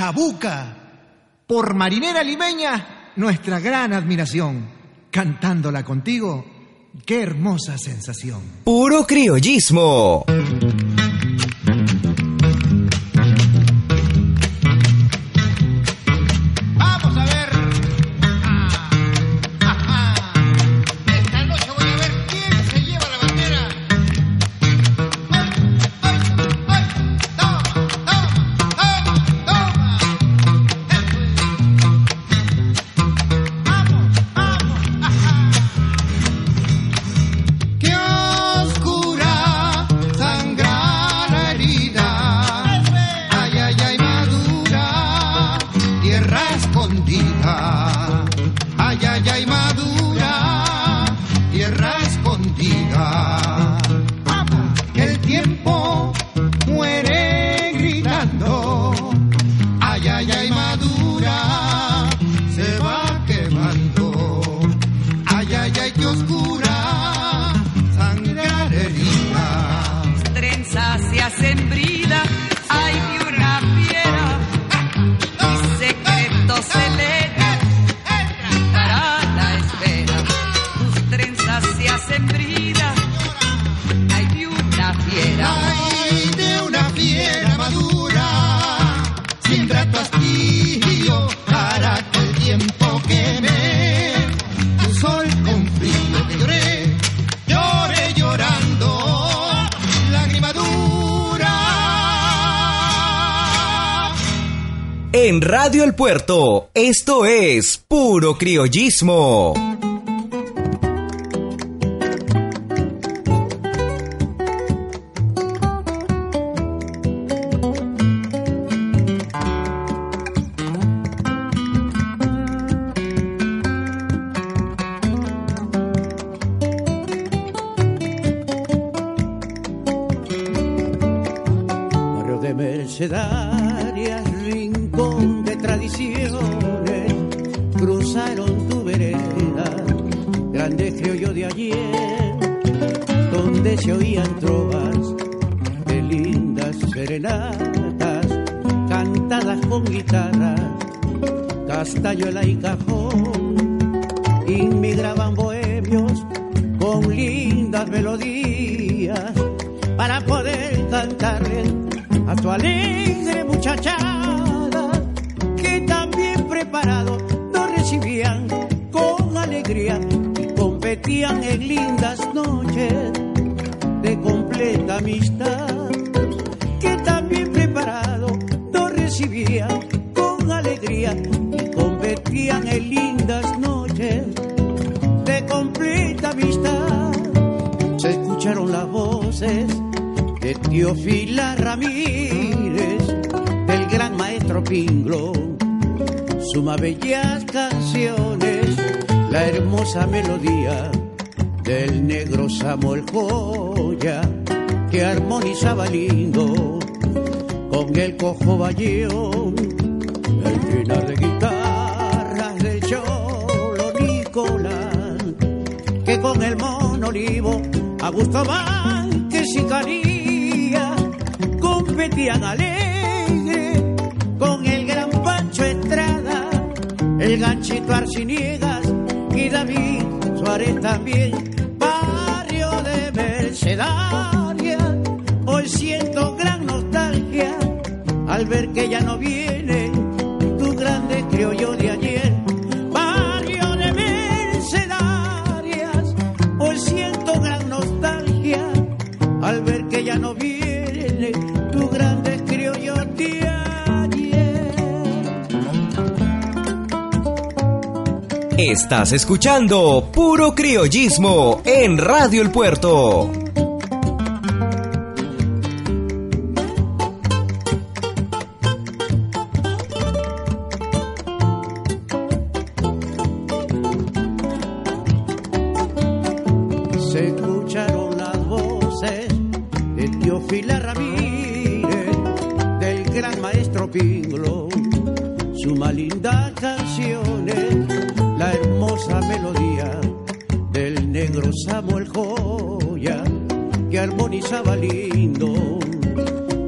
Chabuca, por Marinera Limeña, nuestra gran admiración. Cantándola contigo, qué hermosa sensación. Puro criollismo. tierra escondida. Ay, ay, ay, Maduro. En Radio El Puerto, esto es puro criollismo. tu vereda, grande criollo de ayer, donde se oían trovas de lindas serenatas, cantadas con guitarra, castañuela y cajón, inmigraban bohemios con lindas melodías para poder cantarle a tu alegre muchachada que también preparado convertían en lindas noches de completa amistad, que también preparado nos recibían con alegría y convertían en lindas noches de completa amistad. Se escucharon las voces de Teofila Ramírez, del gran maestro Pinglo, suma bellas canciones la hermosa melodía del negro Samuel Joya que armonizaba lindo con el cojo bayón, el final de guitarras del cholo Nicolás que con el mono olivo a gusto que y Canía competían alegre con el gran Pancho Estrada, el ganchito Arciniega y David Suárez también, barrio de Mercedaria. Hoy siento gran nostalgia al ver que ya no viene tu grande criollo de ayer. Barrio de Mercedarias, hoy siento gran nostalgia al ver que ya no viene. Estás escuchando Puro Criollismo en Radio El Puerto. Se escucharon las voces de Teofila Ramírez. hermosa melodía del negro Samuel Joya, que armonizaba lindo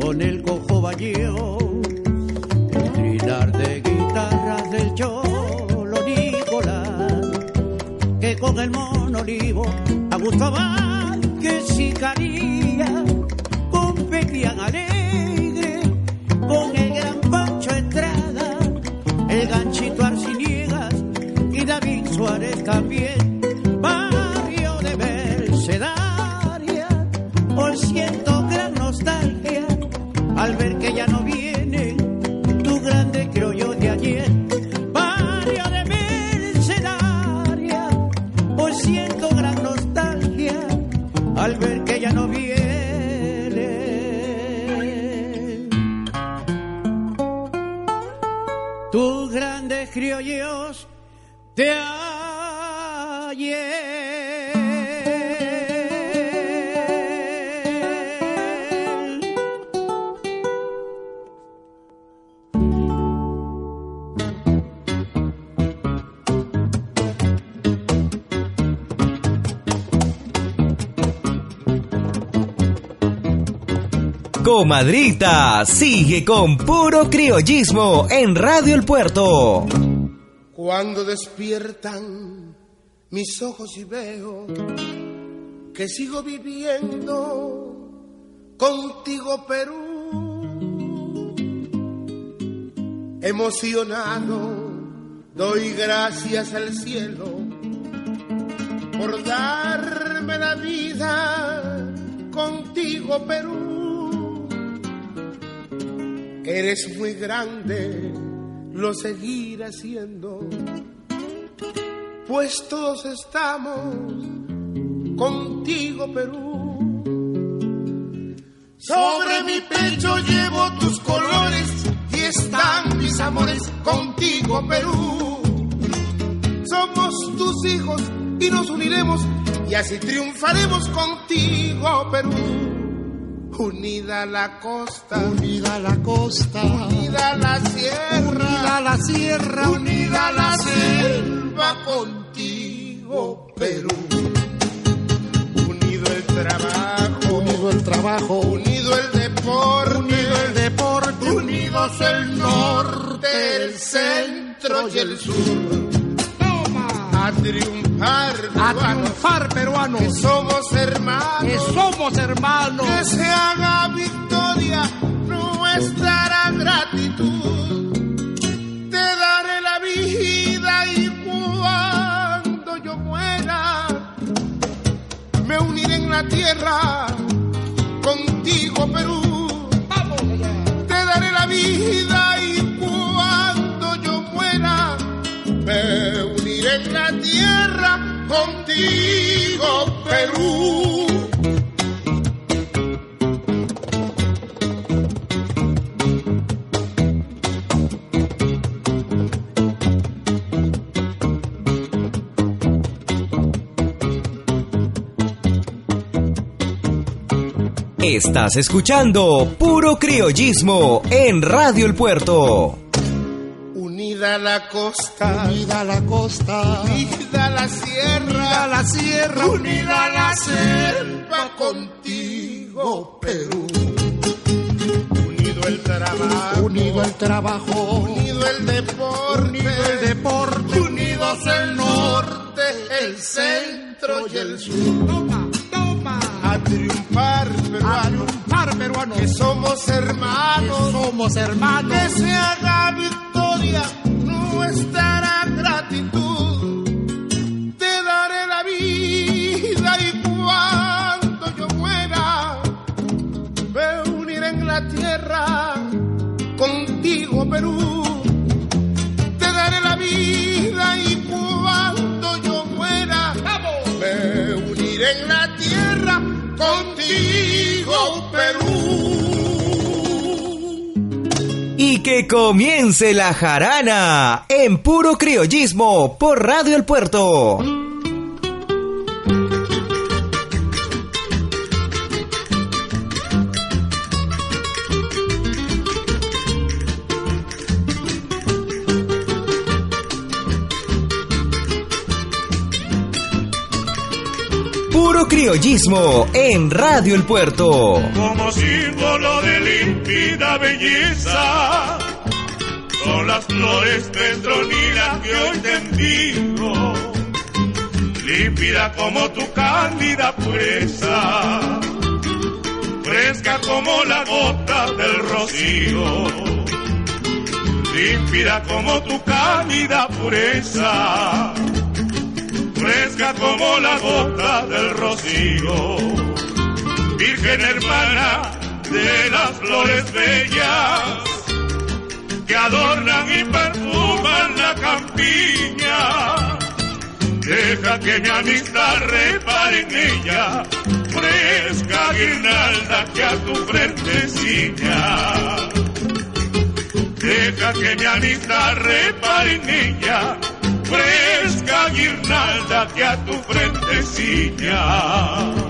con el cojo balleo, el trinar de guitarras del cholo Nicolás, que con el mono olivo a Gustavo que sicaría competían alegre con el gran Pancho Estrada, el ganchito Suárez también, barrio de Mercedaria, por siento gran nostalgia al ver que ya no viene tu grande criollo de ayer. Barrio de Mercedaria, por siento gran nostalgia al ver que ya no viene. Tus grandes criollos de Comadrita, sigue con puro criollismo en Radio El Puerto. Cuando despiertan mis ojos y veo que sigo viviendo contigo, Perú. Emocionado, doy gracias al cielo por darme la vida contigo, Perú. Eres muy grande, lo seguiré siendo, pues todos estamos contigo, Perú. Sobre mi pecho llevo tus colores y están mis amores contigo, Perú. Somos tus hijos y nos uniremos y así triunfaremos contigo, Perú. Unida la costa, Unida la costa, unida la sierra, unida la sierra, unida la selva contigo, Perú. Unido el trabajo, unido el trabajo, unido el deporte, unido el deporte, unidos el norte, el centro y el sur. A triunfar, a triunfar peruanos, que somos hermanos, que somos hermanos. que se haga victoria nuestra gratitud. Te daré la vida y cuando yo muera, me uniré en la tierra contigo, Perú. Estás escuchando puro criollismo en Radio El Puerto. Unida la costa, Unida la costa, unida la sierra, la sierra, unida la selva contigo, Perú. Unido el trabajo, unido el trabajo, unido el deporte, unido el deporte, unidos el norte, el centro y el sur. Toma, toma, A triunfar, a peruanos, triunfar peruanos, que somos hermanos, somos hermanos. que se haga victoria nuestra gratitud. Te daré la vida y cuando yo muera, me uniré en la tierra contigo, Perú. Te daré la vida y cuando yo muera, me uniré en la tierra contigo, Perú. Que comience la jarana en puro criollismo por Radio El Puerto. Criollismo en Radio El Puerto. como símbolo de límpida belleza. las flores Petronila que hoy te envío, límpida como tu cándida pureza, fresca como la gota del rocío, límpida como tu cándida pureza, fresca como la gota del rocío, Virgen hermana de las flores bellas que adornan y perfuman la campiña. Deja que mi amistad repare en ella, fresca guirnalda que a tu frente ciña. Deja que mi amistad repare en ella, que a tu frente ciña.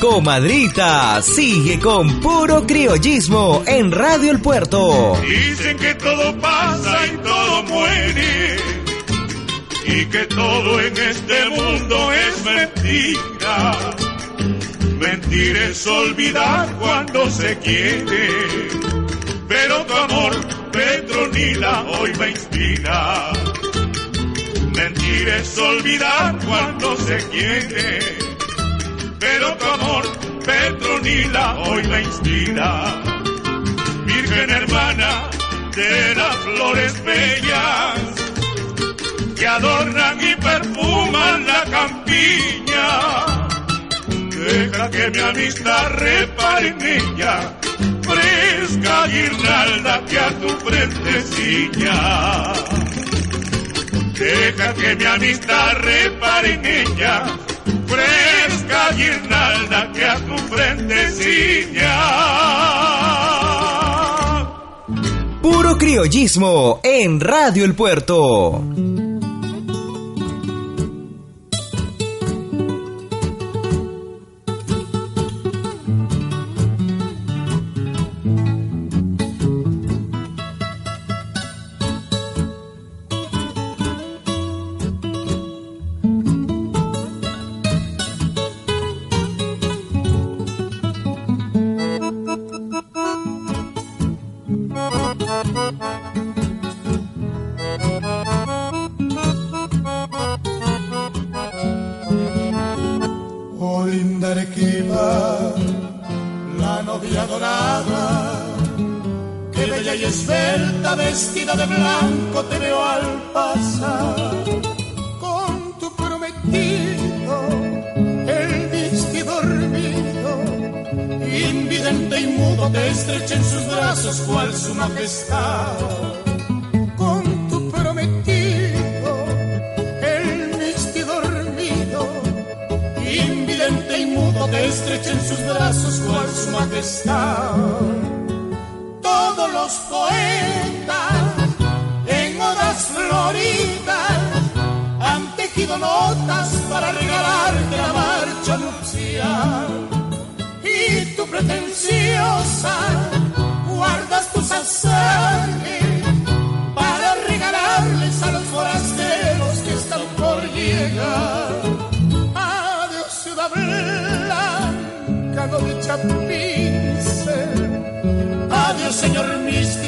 Comadrita sigue con puro criollismo en Radio El Puerto. Dicen que todo pasa Y que todo en este mundo es mentira. Mentir es olvidar cuando se quiere. Pero tu amor, Petronila, hoy me inspira. Mentir es olvidar cuando se quiere pero tu amor, Petronila, hoy me inspira. Virgen hermana de las flores bellas que adornan y perfuman la campiña. Deja que mi amistad repare en ella, fresca guirnalda que a tu frente ciña. Deja que mi amistad repare en ella, fresca guirnalda que a tu frente ciña. Puro criollismo en Radio El Puerto. vestida de blanco te veo al pasar con tu prometido, el vestido dormido, invidente y mudo te estrecha en sus brazos cual su majestad. Con tu prometido, el vestido dormido, invidente y mudo te estrecha en sus brazos cual su majestad. Todos los poetas señoritas han tejido notas para regalarte la marcha nupcial. Y tu pretenciosa guardas tus azares para regalarles a los forasteros que están por llegar. Adiós, ciudad blanca, no pince. Adiós, señor místico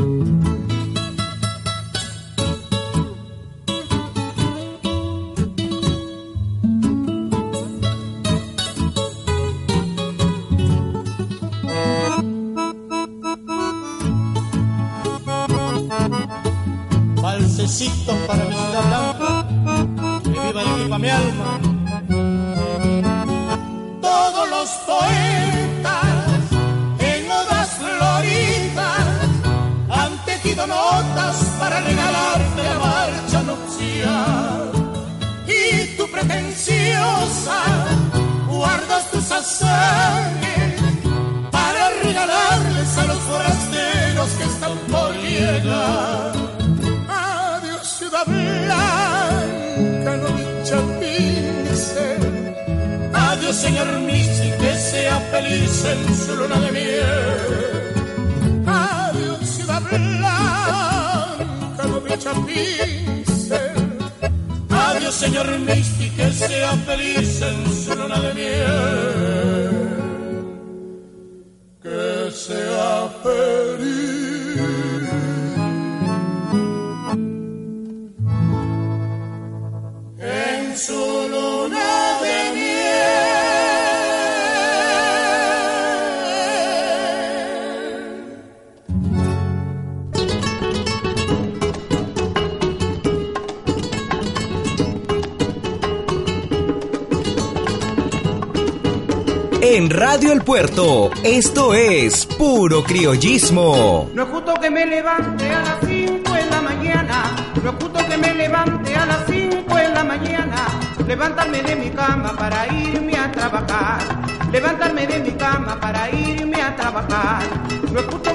dulcecitos para mi ciudad blanca. Que viva y viva mi alma. Todos los poetas en odas floridas han tejido notas para regalarte la marcha nupcial. Y tú pretenciosa guardas tus azares para regalarles a los forasteros que están por llegar señor Misi que sea feliz en su luna de miel. Adiós, ciudad blanca, doble chapincel. Adiós, señor Misi que sea feliz en su luna de miel. Que sea feliz. En su en Radio El Puerto. Esto es Puro Criollismo. No es justo que me levante a las 5 en la mañana. No es justo que me levante a las 5 en la mañana. Levantarme de mi cama para irme a trabajar. Levantarme de mi cama para irme a trabajar. No es justo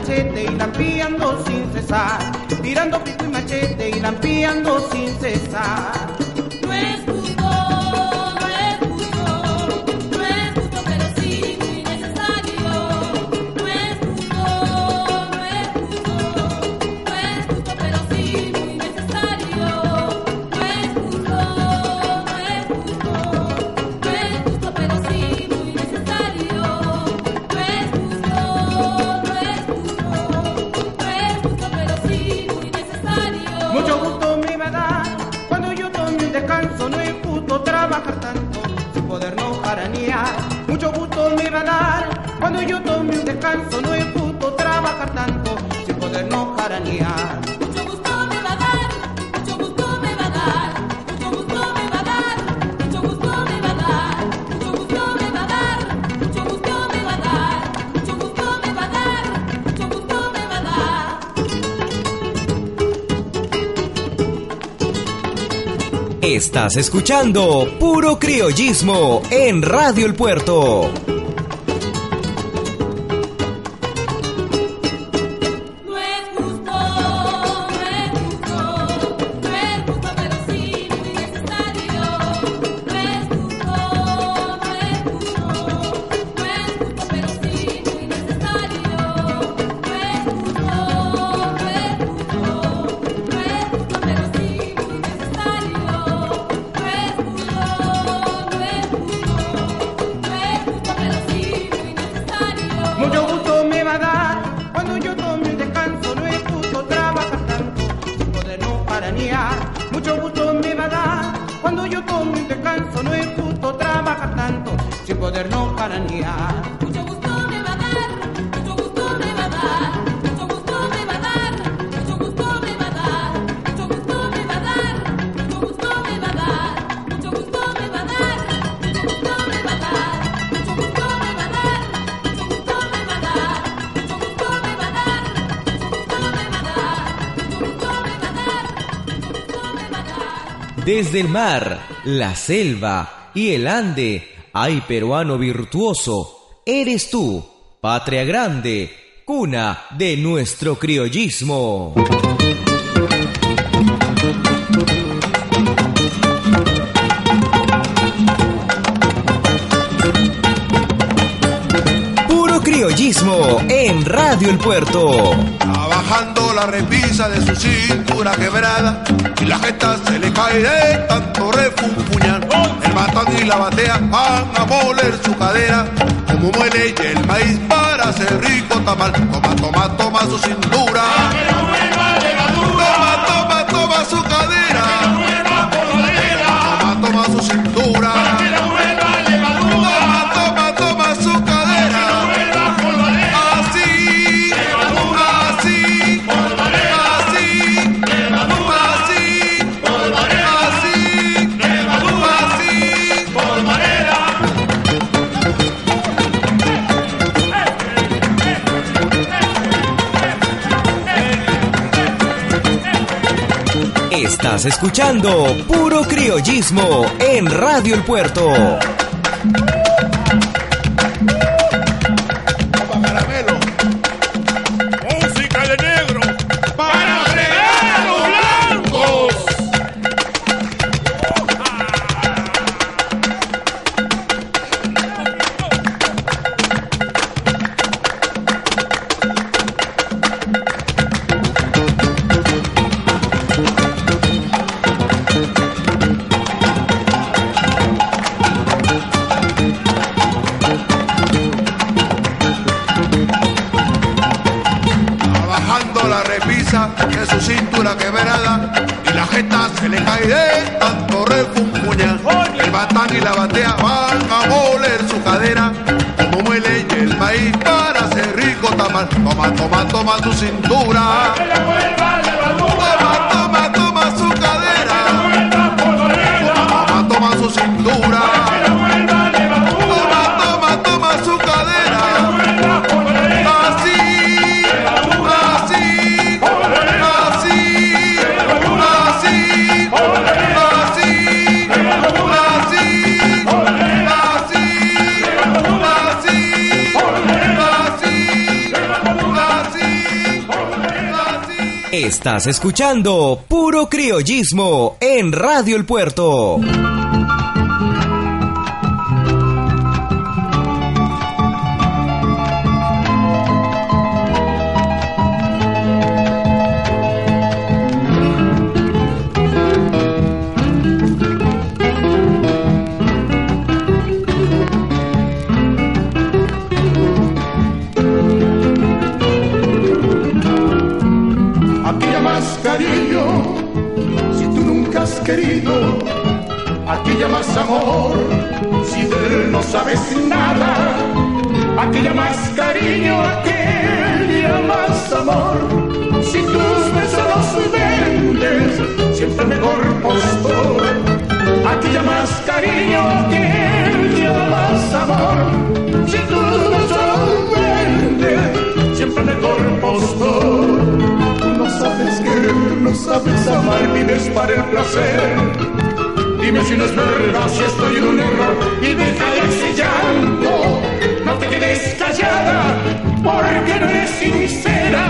machete y lampiando sin cesar. Tirando pico y machete y lampiando sin cesar. No es Estás escuchando Puro Criollismo en Radio El Puerto. Desde el mar, la selva y el ande, hay peruano virtuoso, eres tú, patria grande, cuna de nuestro criollismo. Criollismo en Radio El Puerto. Abajando la repisa de su cintura quebrada y la jeta se le cae de tanto refunfuñar. El batán y la batea van a moler su cadera como muele y el maíz para hacer rico tamal. Toma, toma, toma su cintura. Estás escuchando Puro Criollismo en Radio El Puerto. De su cintura quebrada y la jeta se le cae de tanto refunfuñar. El batán y la batea van a moler su cadera como muele el maíz para hacer rico tamal. Toma, toma, toma tu cintura. Estás escuchando Puro Criollismo en Radio El Puerto. Para el placer. Dime si no es verdad, si estoy en un error y deja de ese llanto. No te quedes callada, porque no eres sincera.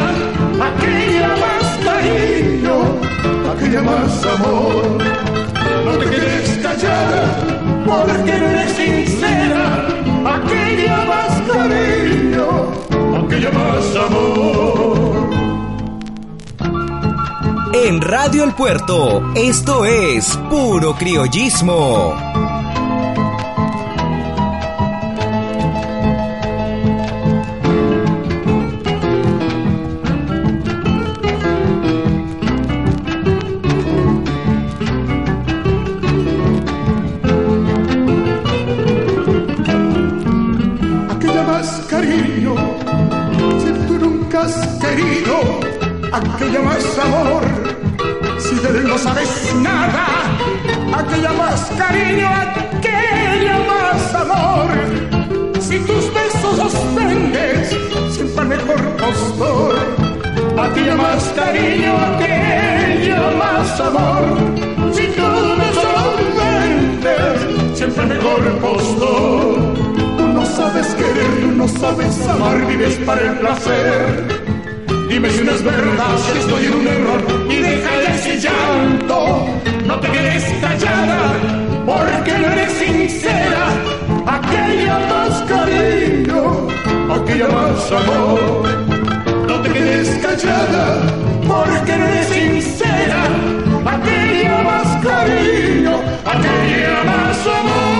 Aquella más cariño, aquella más amor. No te quedes callada, porque no eres sincera. Aquella más cariño, aquella más amor. En Radio El Puerto, esto es Puro Criollismo. aquella más cariño, si tú nunca has querido, aquella más amor, no sabes nada, aquella más cariño, aquella más amor, si tus besos ofendes, siempre el mejor postor, aquella más cariño, aquella más amor, si tus besos ofendes, siempre el mejor postor. Tú no sabes querer, no sabes amar, vives para el placer. Dime si no es verdad, si estoy en un error y deja ya ese llanto. No te quedes callada, porque no eres sincera. Aquella más cariño, aquella más amor. No te quedes callada, porque no eres sincera. Aquella más cariño, aquella más amor.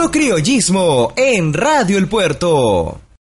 Puro Criollismo en Radio El Puerto.